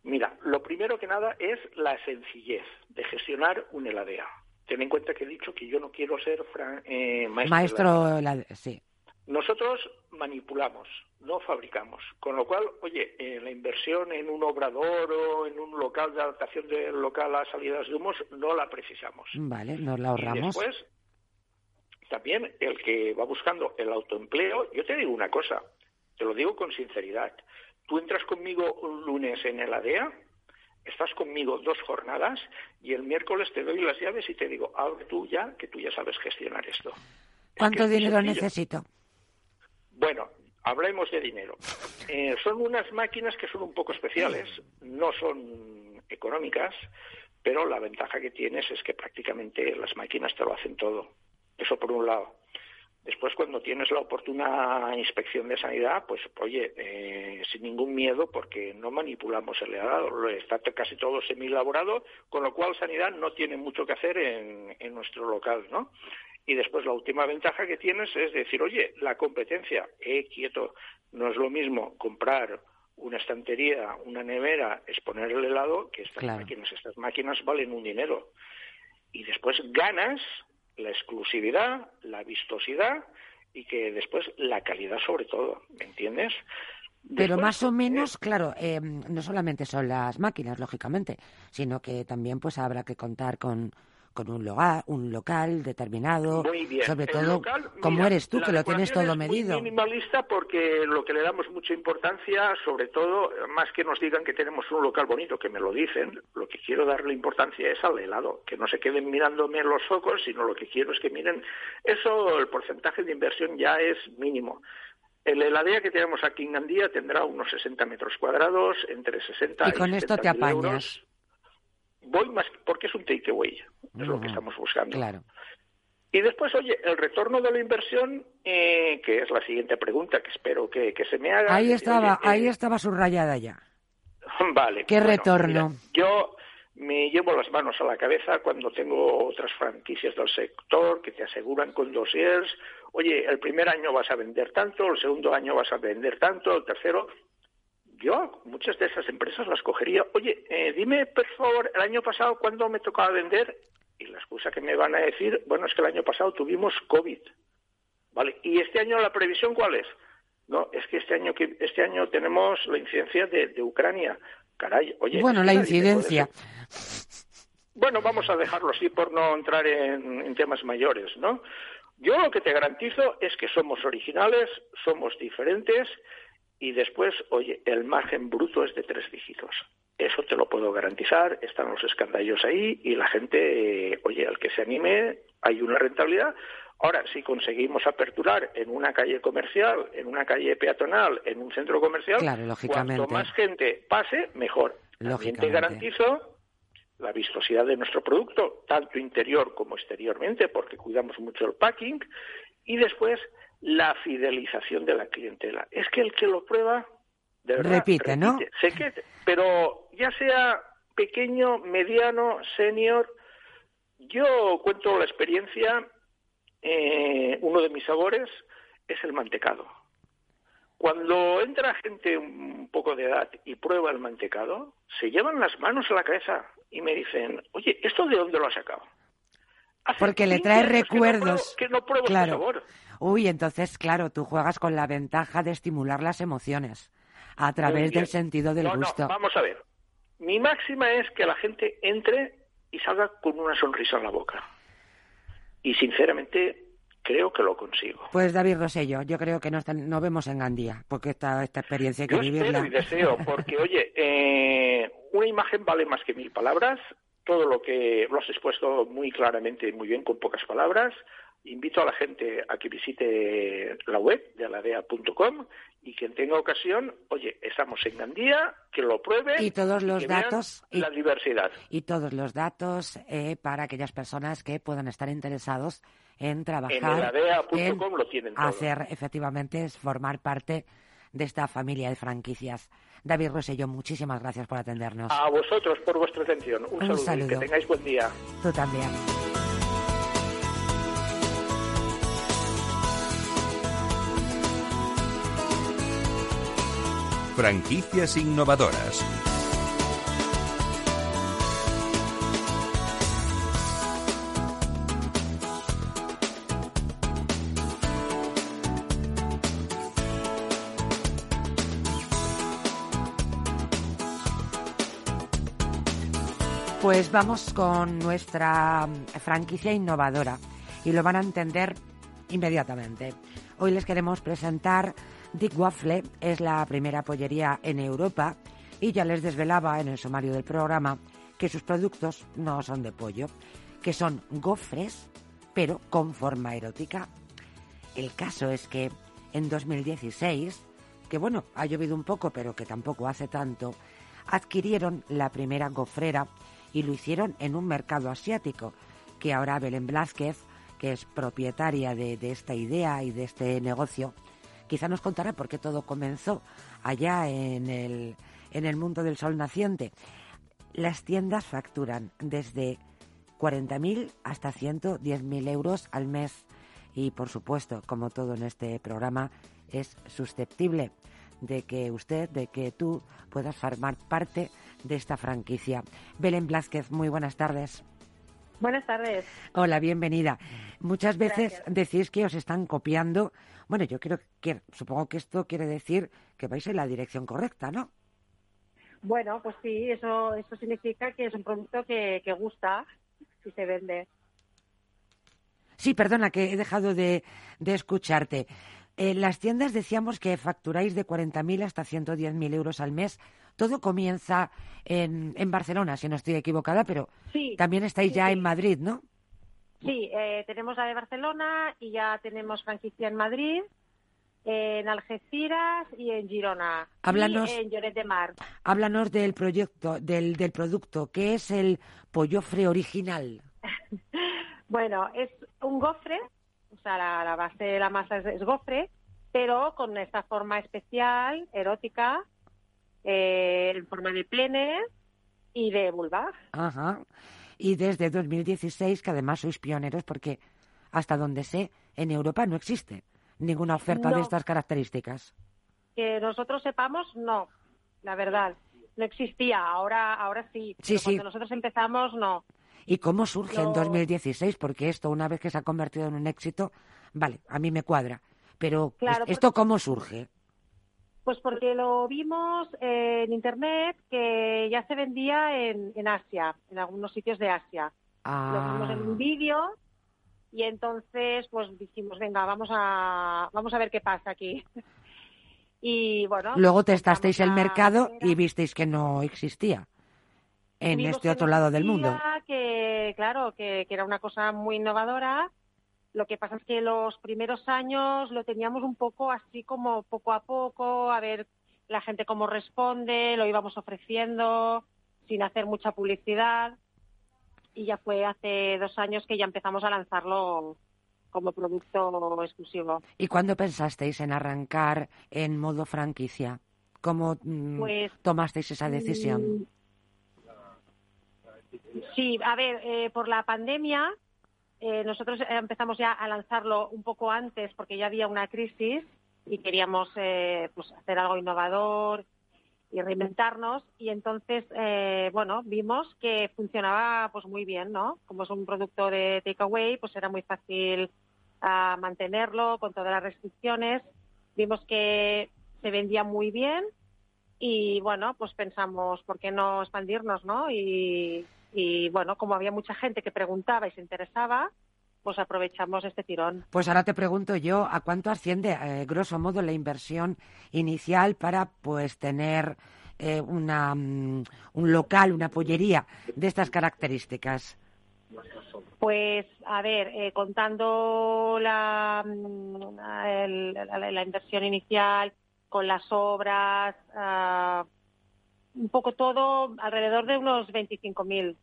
Mira, lo primero que nada es la sencillez de gestionar un heladea. Ten en cuenta que he dicho que yo no quiero ser eh, maestro. Maestro, sí. Nosotros manipulamos, no fabricamos. Con lo cual, oye, eh, la inversión en un obrador o en un local de adaptación del local a salidas de humos no la precisamos. Vale, nos la ahorramos. Y después, también el que va buscando el autoempleo, yo te digo una cosa, te lo digo con sinceridad. Tú entras conmigo un lunes en el ADEA estás conmigo dos jornadas y el miércoles te doy las llaves y te digo, abre tú ya, que tú ya sabes gestionar esto. ¿Cuánto dinero necesito? Bueno, hablemos de dinero. Eh, son unas máquinas que son un poco especiales, no son económicas, pero la ventaja que tienes es que prácticamente las máquinas te lo hacen todo. Eso por un lado. Después, cuando tienes la oportuna inspección de sanidad, pues oye, eh, sin ningún miedo, porque no manipulamos el helado, está casi todo semilaborado, con lo cual sanidad no tiene mucho que hacer en, en nuestro local, ¿no? Y después la última ventaja que tienes es decir, oye, la competencia, eh, quieto, no es lo mismo comprar una estantería, una nevera, exponer el helado, que estas máquinas. Estas máquinas valen un dinero. Y después ganas la exclusividad, la vistosidad y que después la calidad sobre todo, ¿me entiendes? Pero más o menos, claro, eh, no solamente son las máquinas, lógicamente, sino que también pues habrá que contar con con un local, un local determinado, sobre todo como eres tú, que lo tienes todo medido. Muy minimalista porque lo que le damos mucha importancia, sobre todo, más que nos digan que tenemos un local bonito, que me lo dicen, lo que quiero darle importancia es al helado, que no se queden mirándome los focos, sino lo que quiero es que miren, eso, el porcentaje de inversión ya es mínimo. El heladea que tenemos aquí en Gandía tendrá unos 60 metros cuadrados, entre 60 y, y con esto te apañas voy más porque es un takeaway, es lo que estamos buscando. Claro. Y después, oye, el retorno de la inversión, eh, que es la siguiente pregunta que espero que, se me haga. Ahí estaba, ahí estaba subrayada ya. Vale. ¿Qué retorno? yo me llevo las manos a la cabeza cuando tengo otras franquicias del sector que te aseguran con dossiers, oye, el primer año vas a vender tanto, el segundo año vas a vender tanto, el tercero, yo muchas de esas empresas las cogería. Oye, eh, dime, por favor, el año pasado, ¿cuándo me tocaba vender? Y la excusa que me van a decir, bueno, es que el año pasado tuvimos COVID. ¿Vale? ¿Y este año la previsión cuál es? No, es que este año, que este año tenemos la incidencia de, Ucrania. Caray, oye. Bueno, la incidencia. Bueno, vamos a dejarlo así por no entrar en temas mayores, ¿no? Yo lo que te garantizo es que somos originales, somos diferentes y después, oye, el margen bruto es de tres dígitos. Eso te lo puedo garantizar, están los escandallos ahí y la gente, oye, al que se anime, hay una rentabilidad. Ahora, si conseguimos aperturar en una calle comercial, en una calle peatonal, en un centro comercial, cuanto más gente pase, mejor. También te garantizo la vistosidad de nuestro producto, tanto interior como exteriormente, porque cuidamos mucho el packing, y después la fidelización de la clientela. Es que el que lo prueba, de verdad, repite, ¿no? pero ya sea pequeño, mediano, senior, yo cuento la experiencia, eh, uno de mis sabores es el mantecado. Cuando entra gente un poco de edad y prueba el mantecado, se llevan las manos a la cabeza y me dicen, oye, ¿esto de dónde lo has sacado? Porque le trae recuerdos. Que no pruebo, claro. sabor. Uy, entonces, claro, tú juegas con la ventaja de estimular las emociones a través del sentido del gusto. No, vamos a ver. Mi máxima es que la gente entre y salga con una sonrisa en la boca. Y sinceramente, creo que lo consigo. Pues David Rosello, yo creo que nos, vemos en Gandía, porque esta, esta experiencia hay que yo vivirla. y deseo, porque oye, eh, una imagen vale más que mil palabras, todo lo que lo has expuesto muy claramente y muy bien con pocas palabras. Invito a la gente a que visite la web de aladea.com y quien tenga ocasión, oye, estamos en Gandía, que lo pruebe y todos los datos y, la diversidad y todos los datos eh, para aquellas personas que puedan estar interesados en trabajar, en, lo tienen hacer efectivamente es formar parte de esta familia de franquicias. David Rosello, muchísimas gracias por atendernos. A vosotros por vuestra atención. Un, saludo, que tengáis buen día. Tú también. Franquicias innovadoras. Pues vamos con nuestra franquicia innovadora y lo van a entender inmediatamente. Hoy les queremos presentar Dick Waffle, es la primera pollería en Europa y ya les desvelaba en el sumario del programa que sus productos no son de pollo, que son gofres, pero con forma erótica. El caso es que en 2016, que bueno, ha llovido un poco, pero que tampoco hace tanto, adquirieron la primera gofrera y lo hicieron en un mercado asiático, que ahora Belén Blázquez, que es propietaria de, esta idea y de este negocio, quizá nos contará por qué todo comenzó allá en el, en el mundo del sol naciente. Las tiendas facturan desde 40.000 hasta 110.000 euros al mes y, por supuesto, como todo en este programa, es susceptible de que usted, de que tú puedas formar parte de esta franquicia. Belén Blázquez, muy buenas tardes. Buenas tardes. Hola, bienvenida. Muchas veces decís que os están copiando. Bueno, yo creo que supongo que esto quiere decir que vais en la dirección correcta, ¿no? Bueno, pues sí, eso eso significa que es un producto que, gusta y se vende. Sí, perdona, que he dejado de, de escucharte. En las tiendas decíamos que facturáis de 40.000 hasta 110.000 euros al mes. Todo comienza en, en, Barcelona, si no estoy equivocada, pero también estáis ya en Madrid, ¿no? Sí, eh, tenemos la de Barcelona y ya tenemos franquicia en Madrid, en Algeciras y en Girona. Háblanos, y en Lloret de Mar. Háblanos del proyecto, del, del producto. ¿Qué es el pollofre original? bueno, es un gofre o sea, la, base de la masa es, gofre, pero con esta forma especial, erótica, eh, en forma de pene y de vulva. Ajá. Y desde 2016, que además sois pioneros, porque hasta donde sé, en Europa no existe ninguna oferta de estas características. Que nosotros sepamos, no. la verdad. No existía, ahora, ahora sí. Sí, sí. Cuando nosotros empezamos, no. ¿Y cómo surge en 2016? Porque esto, una vez que se ha convertido en un éxito, vale, a mí me cuadra. Pero, ¿esto cómo surge? Pues porque lo vimos en Internet que ya se vendía en, en Asia, en algunos sitios de Asia. Lo vimos en un ah. vídeo y entonces pues dijimos, venga, vamos a, vamos a ver qué pasa aquí. y bueno. Luego testasteis el mercado y visteis que no existía en este otro lado del mundo. Que, claro, que, que era una cosa muy innovadora lo que pasa es que los primeros años lo teníamos un poco así como poco a poco, a ver la gente cómo responde, lo íbamos ofreciendo sin hacer mucha publicidad. Y ya fue hace dos años que ya empezamos a lanzarlo como producto exclusivo. ¿Y cuándo pensasteis en arrancar en modo franquicia? ¿Cómo mm, pues, tomasteis esa decisión? Mm, sí, a ver, eh, por la pandemia eh, nosotros empezamos ya a lanzarlo un poco antes porque ya había una crisis y queríamos eh, pues hacer algo innovador y reinventarnos. Y entonces eh, bueno vimos que funcionaba pues muy bien no como es un producto de takeaway pues era muy fácil ah, mantenerlo con todas las restricciones. Vimos que se vendía muy bien y bueno pues pensamos por qué no expandirnos no y y bueno, como había mucha gente que preguntaba y se interesaba, pues aprovechamos este tirón. Pues ahora te pregunto yo, ¿a cuánto asciende, eh, grosso modo, la inversión inicial para pues tener eh, una, mm, un local, una pollería de estas características? Pues, a ver, eh, contando la, mm, la, inversión inicial con las obras, ah, un poco todo alrededor de unos 25.000.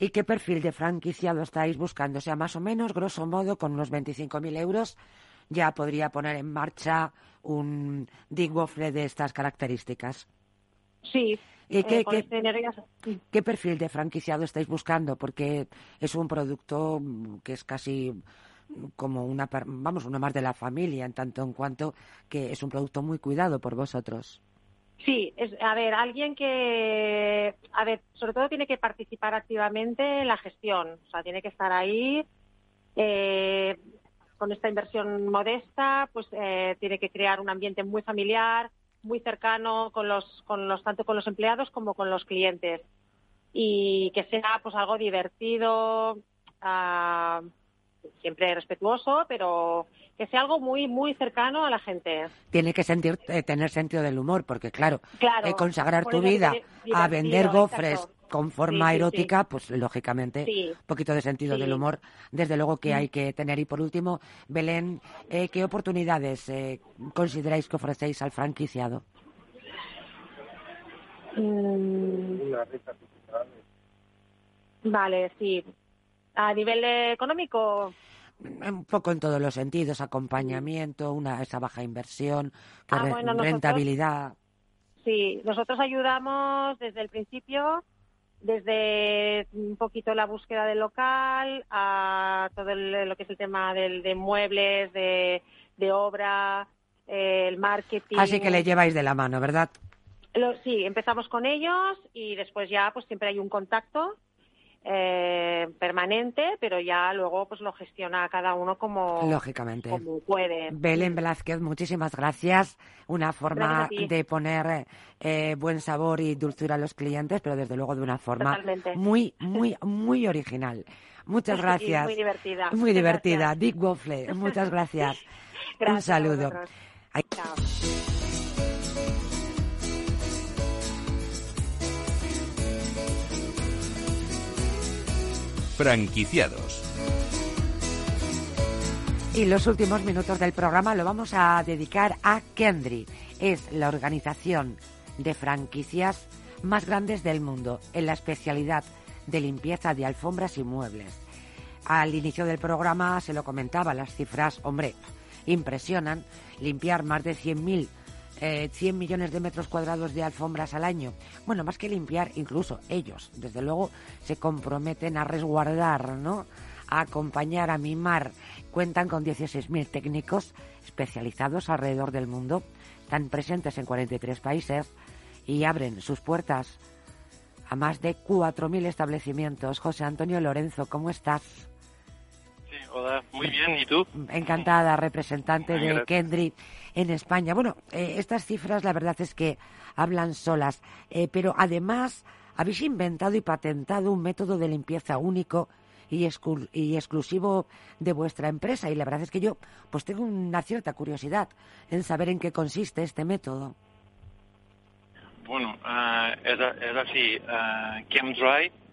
¿Y qué perfil de franquiciado estáis buscando? O sea, más o menos, grosso modo, con unos 25.000 euros ya podría poner en marcha un Dig de estas características. Sí. ¿Y qué, eh, este qué, perfil de franquiciado estáis buscando? Porque es un producto que es casi como una, vamos, una más de la familia, en tanto en cuanto que es un producto muy cuidado por vosotros. Sí, es, a ver, alguien que, a ver, sobre todo tiene que participar activamente en la gestión, o sea, tiene que estar ahí eh, con esta inversión modesta, pues eh, tiene que crear un ambiente muy familiar, muy cercano con los, con los, tanto con los empleados como con los clientes. Y que sea, pues, algo divertido, ah, siempre respetuoso, pero que sea algo muy muy cercano a la gente. Tiene que sentir eh, tener sentido del humor, porque claro, eh, consagrar tu vida a vender gofres con forma erótica, pues lógicamente un poquito de sentido del humor, desde luego que mm. hay que tener. Y por último, Belén, eh, ¿qué oportunidades consideráis que ofrecéis al franquiciado? Mm. Vale, sí. A nivel económico, un poco en todos los sentidos, acompañamiento, una esa baja inversión, ah, rentabilidad. sí, nosotros ayudamos desde el principio, desde un poquito la búsqueda del local a todo lo que es el tema del, de muebles, de, obra, el marketing. Así que le lleváis de la mano, ¿verdad? sí, empezamos con ellos y después ya pues siempre hay un contacto eh, permanente, pero ya luego pues lo gestiona cada uno como, Lógicamente. como puede. Belén Velázquez, muchísimas gracias. Una forma de poner eh, buen sabor y dulzura a los clientes, pero desde luego de una forma muy, muy, muy original. Muchas gracias. muy divertida. Muy divertida. Dick Waffle, muchas gracias. Un saludo. Franquiciados. Y los últimos minutos del programa lo vamos a dedicar a Kendry. Es la organización de franquicias más grandes del mundo en la especialidad de limpieza de alfombras y muebles. Al inicio del programa se lo comentaba, las cifras, hombre, impresionan. Limpiar más de 100.000 eh, 100 millones de metros cuadrados de alfombras al año. Bueno, más que limpiar, incluso ellos, desde luego, se comprometen a resguardar, ¿no? A acompañar, a mimar. Cuentan con 16.000 técnicos especializados alrededor del mundo. Están presentes en 43 países y abren sus puertas a más de 4.000 establecimientos. José Antonio Lorenzo, ¿cómo estás? Sí, hola, muy bien, ¿y tú? Encantada, representante de Kendry en España. Bueno, eh, estas cifras la verdad es que hablan solas, eh, pero además habéis inventado y patentado un método de limpieza único y, y, exclusivo de vuestra empresa y la verdad es que yo pues tengo una cierta curiosidad en saber en qué consiste este método. Bueno, uh, es, así. Uh,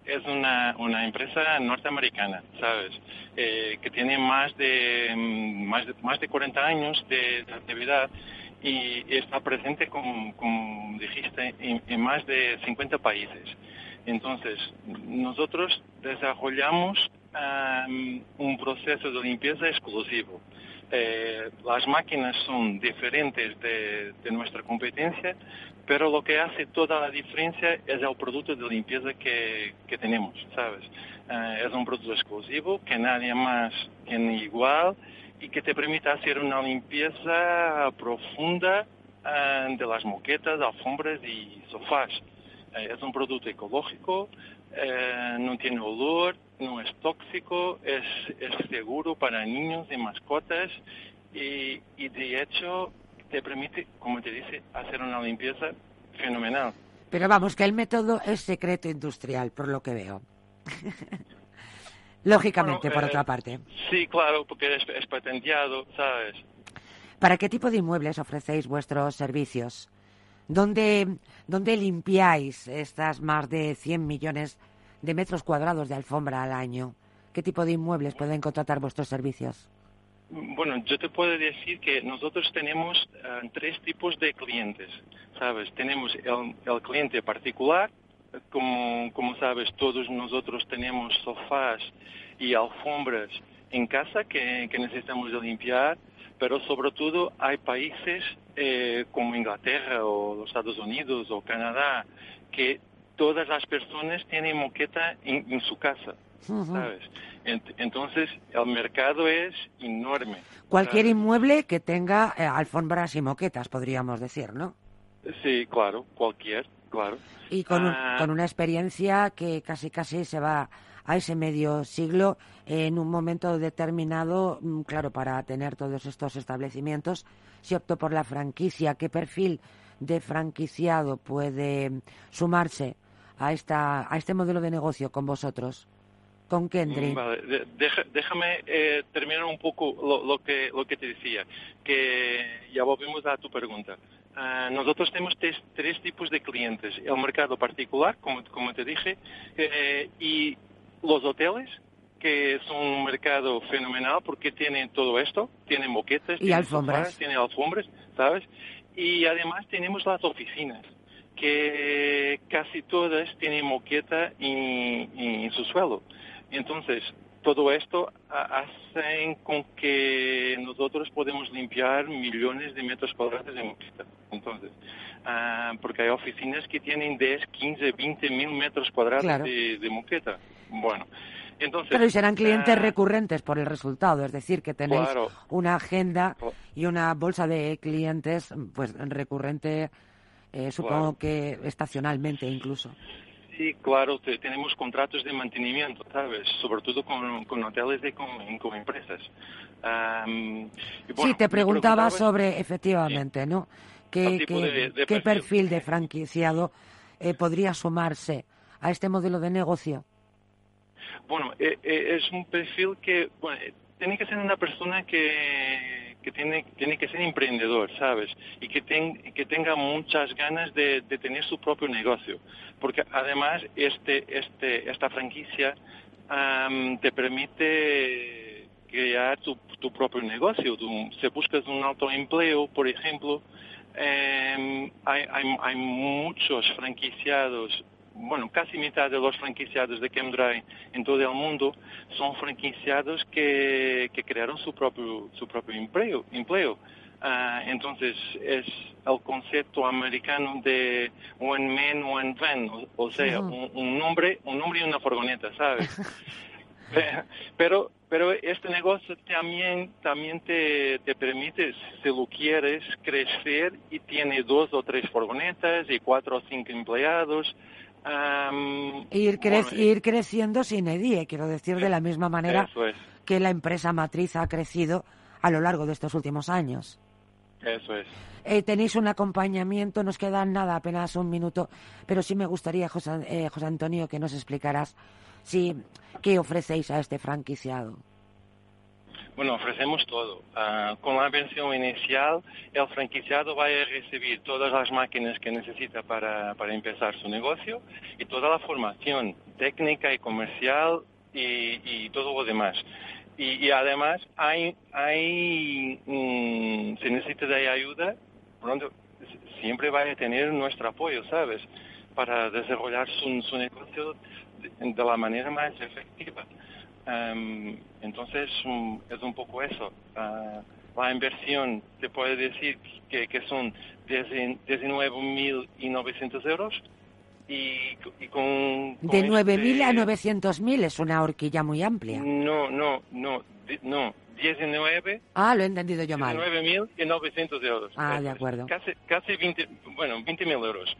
es una, una empresa norteamericana, ¿sabes? Eh, que tiene más de, mm, más de, más de 40 años de, actividad y está presente, como, como dijiste, en, más de 50 países. Entonces, nosotros desarrollamos un proceso de limpieza exclusivo. Eh, las máquinas son diferentes de, de, nuestra competencia, pero lo que hace toda la diferencia es el producto de limpieza que, que tenemos, ¿sabes? Eh, es un producto exclusivo que nadie más tiene igual y que te permite hacer una limpieza profunda eh, de las moquetas, alfombras y sofás. Eh, es un producto ecológico, no tiene olor, no es tóxico, es, es seguro para niños y mascotas y, y de hecho te permite, como te dice, hacer una limpieza fenomenal. Pero vamos, que el método es secreto industrial, por lo que veo. Lógicamente, por otra eh, parte. Sí, claro, porque es, patenteado, ¿sabes? ¿Para qué tipo de inmuebles ofrecéis vuestros servicios? ¿Dónde, ¿Dónde limpiáis estas más de 100 millones de metros cuadrados de alfombra al año? ¿Qué tipo de inmuebles pueden contratar vuestros servicios? Bueno, yo te puedo decir que nosotros tenemos eh, tres tipos de clientes, ¿sabes? Tenemos el, cliente particular, como, como sabes, todos nosotros tenemos sofás y alfombras en casa que, necesitamos limpiar, pero sobre todo hay países eh, como Inglaterra o los Estados Unidos o Canadá que todas las personas tienen moqueta en su casa. ¿sabes? Entonces, el mercado es enorme. Cualquier inmueble que tenga eh, alfombras y moquetas, podríamos decir, ¿no? Sí, claro, cualquier, claro. Y con, ah. con una experiencia que casi casi se va a ese medio siglo en un momento determinado, mm, claro, para tener todos estos establecimientos, se optó por la franquicia. ¿Qué perfil de franquiciado puede sumarse a, esta, a este modelo de negocio con vosotros? Con Kendry. Vale, déjame eh, terminar un poco lo, que, lo que te decía, que ya volvemos a tu pregunta. Ah, nosotros tenemos tres, tipos de clientes. El mercado particular, como, como te dije, eh, y los hoteles, que son un mercado fenomenal porque tienen todo esto, tienen moquetas, y alfombras. tienen alfombras, ¿sabes? Y además tenemos las oficinas que casi todas tienen moqueta en su suelo. Entonces, todo esto hace con que nosotros podemos limpiar millones de metros cuadrados de moqueta. Entonces, ah, porque hay oficinas que tienen 10, 15, 20 mil metros cuadrados de, moqueta. Bueno, entonces... Pero serán clientes ah, recurrentes por el resultado, es decir, que tenéis una agenda y una bolsa de clientes pues recurrente, eh, supongo que estacionalmente incluso. Sí, claro, tenemos contratos de mantenimiento, ¿sabes? Sobre todo con, hoteles y con, empresas. sí, te preguntaba sobre, efectivamente, ¿no? ¿Qué, qué, perfil? de franquiciado eh, podría sumarse a este modelo de negocio? Bueno, eh, eh, es un perfil que, bueno, tiene que ser una persona que que tiene, tiene que ser emprendedor, ¿sabes? Y que, que tenga muchas ganas de, tener su propio negocio. Porque además este, este, esta franquicia te permite crear tu, propio negocio. si buscas un autoempleo, por ejemplo, em, hay, hay, hay muchos franquiciados bueno, casi mitad de los franquiciados de ChemDry en todo el mundo son franquiciados que, que crearon su propio, su propio empleo. empleo. Ah, entonces es el concepto americano de one man, one van, o, sea, un, nombre, un nombre y una furgoneta, ¿sabes? Pero pero este negocio también, también te, te permite, si lo quieres, crecer y tiene dos o tres furgonetas y cuatro o cinco empleados. Ir, ir creciendo sin EDIE, quiero decir, de la misma manera que la empresa matriz ha crecido a lo largo de estos últimos años. Eso es. Eh, tenéis un acompañamiento, nos queda nada, apenas un minuto, pero sí me gustaría, José, eh, José Antonio, que nos explicaras si, qué ofrecéis a este franquiciado. Bueno, ofrecemos todo. Ah, con la versión inicial, el franquiciado va a recibir todas las máquinas que necesita para, para empezar su negocio y toda la formación técnica y comercial y, todo lo demás. Y, además, hay, hay mm, si necesita de ayuda, pronto siempre va a tener nuestro apoyo, ¿sabes? Para desarrollar su, su negocio de, la manera más efectiva. Em, entonces, mm, es un poco eso. Ah, la inversión, te puede decir que, que son 19.900 euros y, con, De 9.000 este... a 900.000 es una horquilla muy amplia. No, no, no, no. 19. Ah, lo he entendido yo mal. 19.000 y 900 euros. Ah, de acuerdo. Casi, casi 20, bueno, 20.000 euros.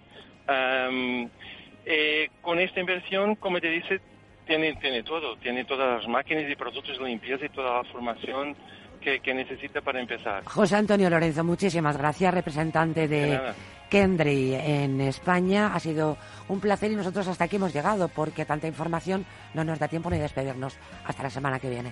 eh, con esta inversión, como te dice, tiene, tiene todo. Tiene todas las máquinas y productos de limpieza y toda la formación que, que necesita para empezar. José Antonio Lorenzo, muchísimas gracias, representante de Kendry en España. Ha sido un placer y nosotros hasta aquí hemos llegado porque tanta información no nos da tiempo ni despedirnos. Hasta la semana que viene.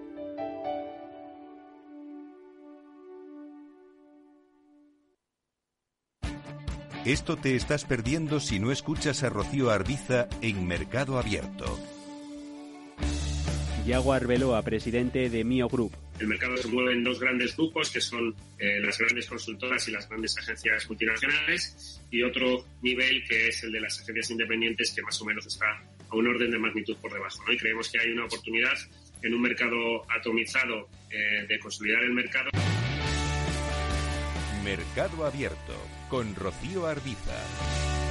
Esto te estás perdiendo si no escuchas a Rocío Arbiza en Mercado Abierto. Yago Arbeloa, presidente de Mio Group. El mercado se mueve en dos grandes grupos, que son eh, las grandes consultoras y las grandes agencias multinacionales, y otro nivel que es el de las agencias independientes, que más o menos está a un orden de magnitud por debajo. ¿no? Y creemos que hay una oportunidad en un mercado atomizado eh, de consolidar el mercado. Mercado Abierto con Rocío Arbiza.